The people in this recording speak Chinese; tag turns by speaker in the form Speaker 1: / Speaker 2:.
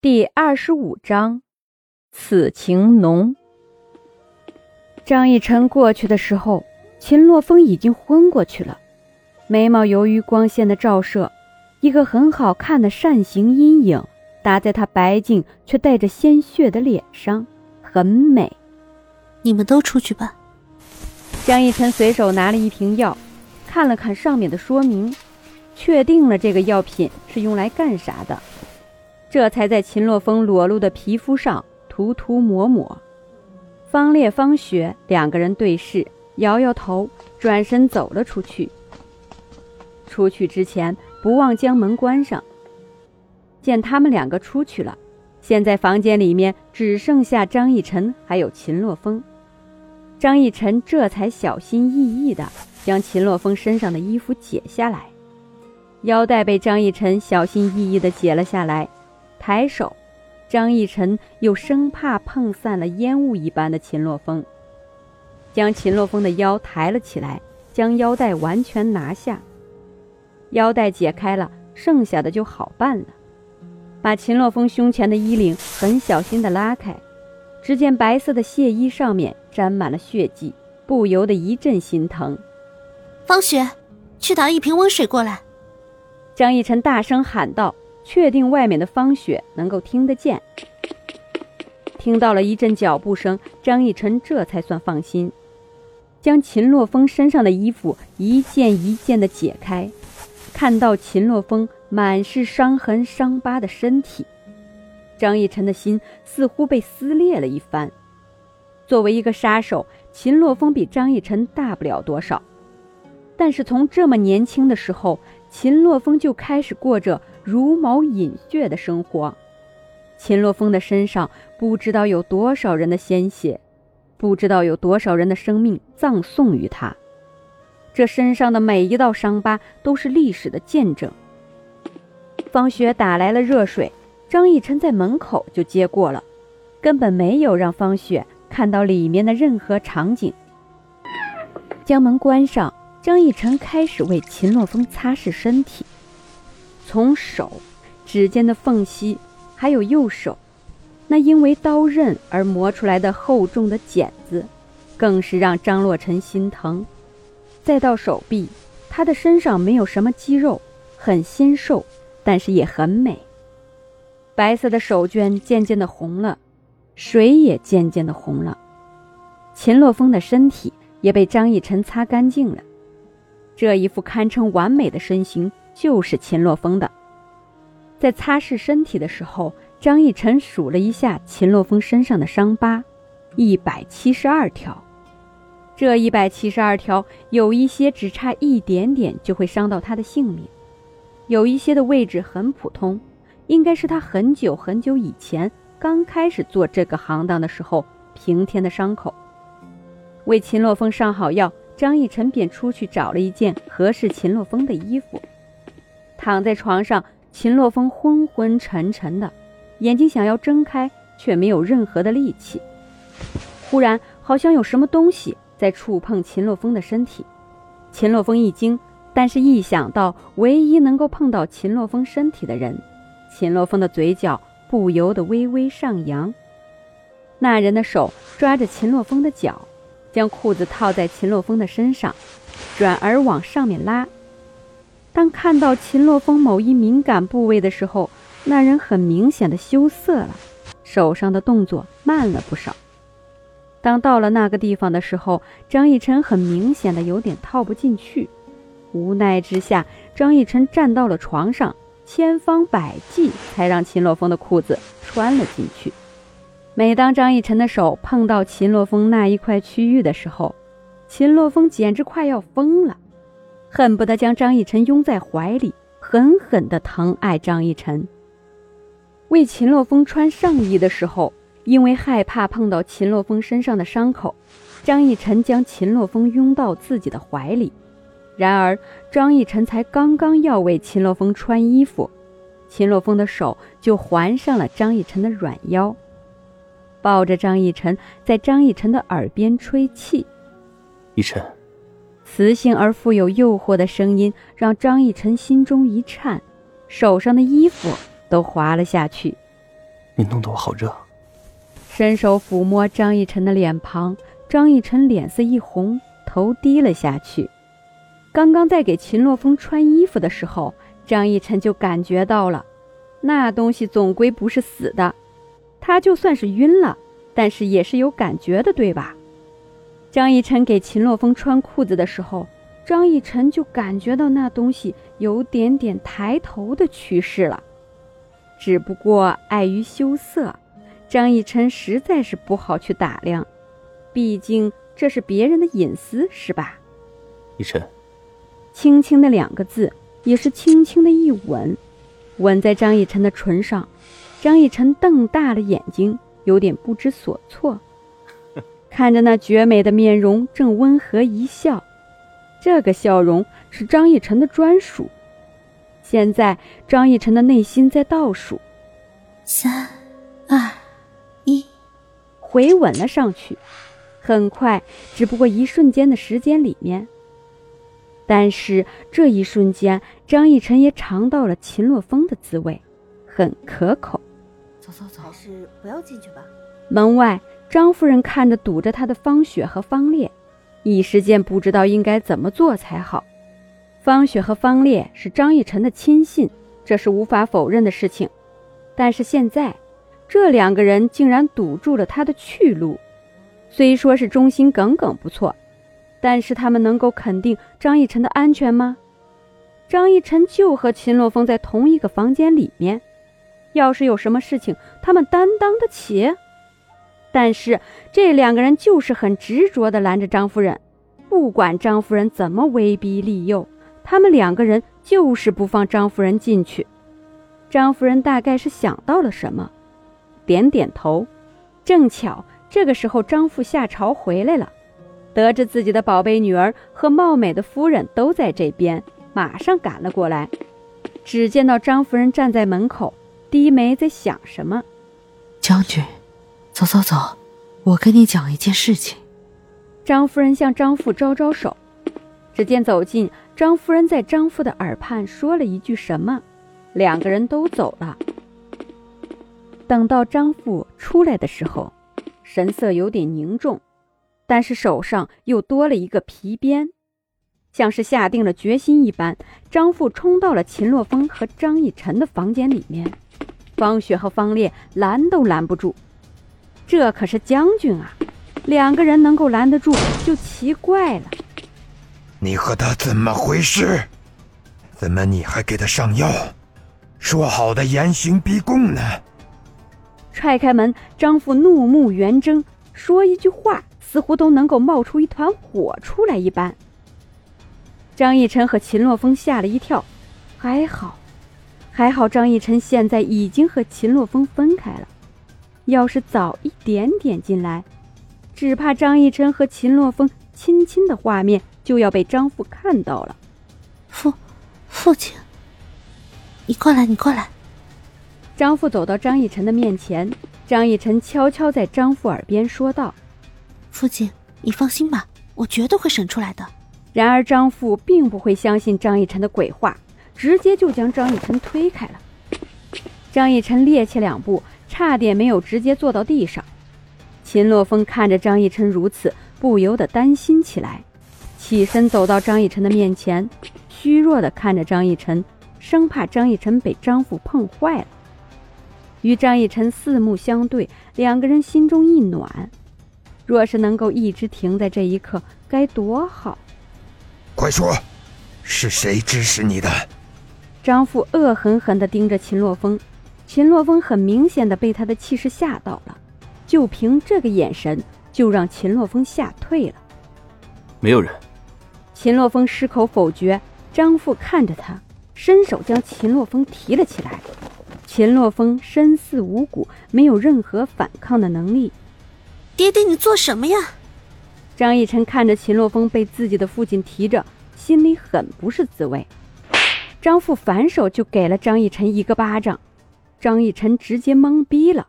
Speaker 1: 第二十五章，此情浓。张逸晨过去的时候，秦洛风已经昏过去了，眉毛由于光线的照射，一个很好看的扇形阴影打在他白净却带着鲜血的脸上，很美。
Speaker 2: 你们都出去吧。
Speaker 1: 张逸晨随手拿了一瓶药，看了看上面的说明，确定了这个药品是用来干啥的。这才在秦洛风裸露的皮肤上涂涂抹抹。方烈、方雪两个人对视，摇摇头，转身走了出去。出去之前不忘将门关上。见他们两个出去了，现在房间里面只剩下张逸晨还有秦洛风。张逸晨这才小心翼翼地将秦洛风身上的衣服解下来，腰带被张逸晨小心翼翼地解了下来。抬手，张逸晨又生怕碰散了烟雾一般的秦洛风，将秦洛风的腰抬了起来，将腰带完全拿下。腰带解开了，剩下的就好办了。把秦洛风胸前的衣领很小心地拉开，只见白色的亵衣上面沾满了血迹，不由得一阵心疼。
Speaker 2: 方雪，去打一瓶温水过来。
Speaker 1: 张逸晨大声喊道。确定外面的方雪能够听得见，听到了一阵脚步声，张逸晨这才算放心，将秦洛风身上的衣服一件一件的解开，看到秦洛风满是伤痕伤疤的身体，张逸晨的心似乎被撕裂了一番。作为一个杀手，秦洛风比张逸晨大不了多少，但是从这么年轻的时候，秦洛风就开始过着。茹毛饮血的生活，秦洛风的身上不知道有多少人的鲜血，不知道有多少人的生命葬送于他。这身上的每一道伤疤都是历史的见证。方雪打来了热水，张逸晨在门口就接过了，根本没有让方雪看到里面的任何场景。将门关上，张逸晨开始为秦洛风擦拭身体。从手指尖的缝隙，还有右手那因为刀刃而磨出来的厚重的茧子，更是让张洛尘心疼。再到手臂，他的身上没有什么肌肉，很纤瘦，但是也很美。白色的手绢渐渐的红了，水也渐渐的红了。秦洛风的身体也被张逸晨擦干净了，这一副堪称完美的身形。就是秦洛风的。在擦拭身体的时候，张逸晨数了一下秦洛风身上的伤疤，一百七十二条。这一百七十二条，有一些只差一点点就会伤到他的性命，有一些的位置很普通，应该是他很久很久以前刚开始做这个行当的时候平添的伤口。为秦洛风上好药，张逸晨便出去找了一件合适秦洛风的衣服。躺在床上，秦洛风昏昏沉沉的，眼睛想要睁开，却没有任何的力气。忽然，好像有什么东西在触碰秦洛风的身体。秦洛风一惊，但是一想到唯一能够碰到秦洛风身体的人，秦洛风的嘴角不由得微微上扬。那人的手抓着秦洛风的脚，将裤子套在秦洛风的身上，转而往上面拉。当看到秦洛风某一敏感部位的时候，那人很明显的羞涩了，手上的动作慢了不少。当到了那个地方的时候，张逸晨很明显的有点套不进去，无奈之下，张逸晨站到了床上，千方百计才让秦洛风的裤子穿了进去。每当张逸晨的手碰到秦洛风那一块区域的时候，秦洛风简直快要疯了。恨不得将张逸晨拥在怀里，狠狠地疼爱张逸晨。为秦洛风穿上衣的时候，因为害怕碰到秦洛风身上的伤口，张逸晨将秦洛风拥到自己的怀里。然而，张逸晨才刚刚要为秦洛风穿衣服，秦洛风的手就环上了张逸晨的软腰，抱着张逸晨，在张逸晨的耳边吹气：“
Speaker 3: 逸晨。”
Speaker 1: 磁性而富有诱惑的声音让张逸晨心中一颤，手上的衣服都滑了下去。
Speaker 3: 你弄得我好热。
Speaker 1: 伸手抚摸张逸晨的脸庞，张逸晨脸色一红，头低了下去。刚刚在给秦洛风穿衣服的时候，张逸晨就感觉到了，那东西总归不是死的，他就算是晕了，但是也是有感觉的，对吧？张逸晨给秦洛风穿裤子的时候，张逸晨就感觉到那东西有点点抬头的趋势了，只不过碍于羞涩。张逸晨实在是不好去打量，毕竟这是别人的隐私，是吧？
Speaker 3: 逸晨，
Speaker 1: 轻轻的两个字，也是轻轻的一吻，吻在张逸晨的唇上。张逸晨瞪大了眼睛，有点不知所措，看着那绝美的面容，正温和一笑。这个笑容是张逸晨的专属。现在，张逸晨的内心在倒数：
Speaker 2: 三、二。
Speaker 1: 一回吻了上去，很快，只不过一瞬间的时间里面。但是这一瞬间，张逸晨也尝到了秦洛风的滋味，很可口。
Speaker 2: 走走走，还是不要进去吧。
Speaker 1: 门外，张夫人看着堵着她的方雪和方烈，一时间不知道应该怎么做才好。方雪和方烈是张逸晨的亲信，这是无法否认的事情。但是现在。这两个人竟然堵住了他的去路，虽说是忠心耿耿不错，但是他们能够肯定张逸晨的安全吗？张逸晨就和秦洛风在同一个房间里面，要是有什么事情，他们担当得起。但是这两个人就是很执着地拦着张夫人，不管张夫人怎么威逼利诱，他们两个人就是不放张夫人进去。张夫人大概是想到了什么。点点头，正巧这个时候张父下朝回来了，得知自己的宝贝女儿和貌美的夫人都在这边，马上赶了过来。只见到张夫人站在门口，低眉在想什么。
Speaker 2: 将军，走走走，我跟你讲一件事情。
Speaker 1: 张夫人向张父招招手，只见走近，张夫人在张父的耳畔说了一句什么，两个人都走了。等到张父出来的时候，神色有点凝重，但是手上又多了一个皮鞭，像是下定了决心一般。张父冲到了秦洛风和张逸晨的房间里面，方雪和方烈拦都拦不住。这可是将军啊，两个人能够拦得住就奇怪了。
Speaker 4: 你和他怎么回事？怎么你还给他上药？说好的严刑逼供呢？
Speaker 1: 踹开门，张父怒目圆睁，说一句话似乎都能够冒出一团火出来一般。张逸晨和秦洛风吓了一跳，还好，还好张逸晨现在已经和秦洛风分开了，要是早一点点进来，只怕张逸晨和秦洛风亲亲的画面就要被张父看到了。
Speaker 2: 父，父亲，你过来，你过来。
Speaker 1: 张父走到张逸晨的面前，张逸晨悄悄在张父耳边说道：“
Speaker 2: 父亲，你放心吧，我绝对会审出来的。”
Speaker 1: 然而张父并不会相信张逸晨的鬼话，直接就将张逸晨推开了。张逸晨趔趄两步，差点没有直接坐到地上。秦洛风看着张逸晨如此，不由得担心起来，起身走到张逸晨的面前，虚弱地看着张逸晨，生怕张逸晨被张父碰坏了。与张逸晨四目相对，两个人心中一暖。若是能够一直停在这一刻，该多好！
Speaker 4: 快说，是谁指使你的？
Speaker 1: 张父恶狠狠地盯着秦洛风，秦洛风很明显的被他的气势吓到了，就凭这个眼神，就让秦洛风吓退了。
Speaker 3: 没有人。
Speaker 1: 秦洛风矢口否决。张父看着他，伸手将秦洛风提了起来。秦洛风身似无骨，没有任何反抗的能力。
Speaker 2: 爹爹，你做什么呀？
Speaker 1: 张逸晨看着秦洛风被自己的父亲提着，心里很不是滋味。张父反手就给了张逸晨一个巴掌，张逸晨直接懵逼了。